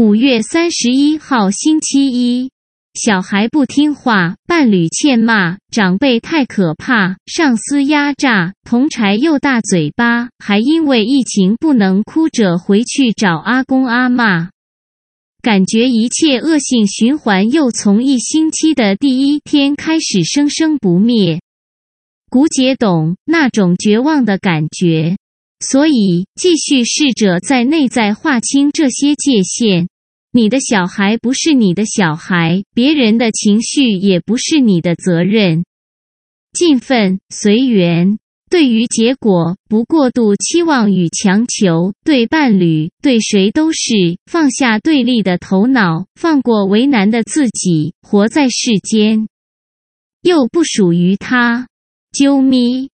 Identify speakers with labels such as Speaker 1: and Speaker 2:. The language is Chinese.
Speaker 1: 五月三十一号星期一，小孩不听话，伴侣欠骂，长辈太可怕，上司压榨，同柴又大嘴巴，还因为疫情不能哭着回去找阿公阿嬷。感觉一切恶性循环又从一星期的第一天开始生生不灭。古姐懂那种绝望的感觉，所以继续试着在内在划清这些界限。你的小孩不是你的小孩，别人的情绪也不是你的责任。尽份随缘。对于结果，不过度期望与强求，对伴侣，对谁都是放下对立的头脑，放过为难的自己，活在世间，又不属于他。啾咪。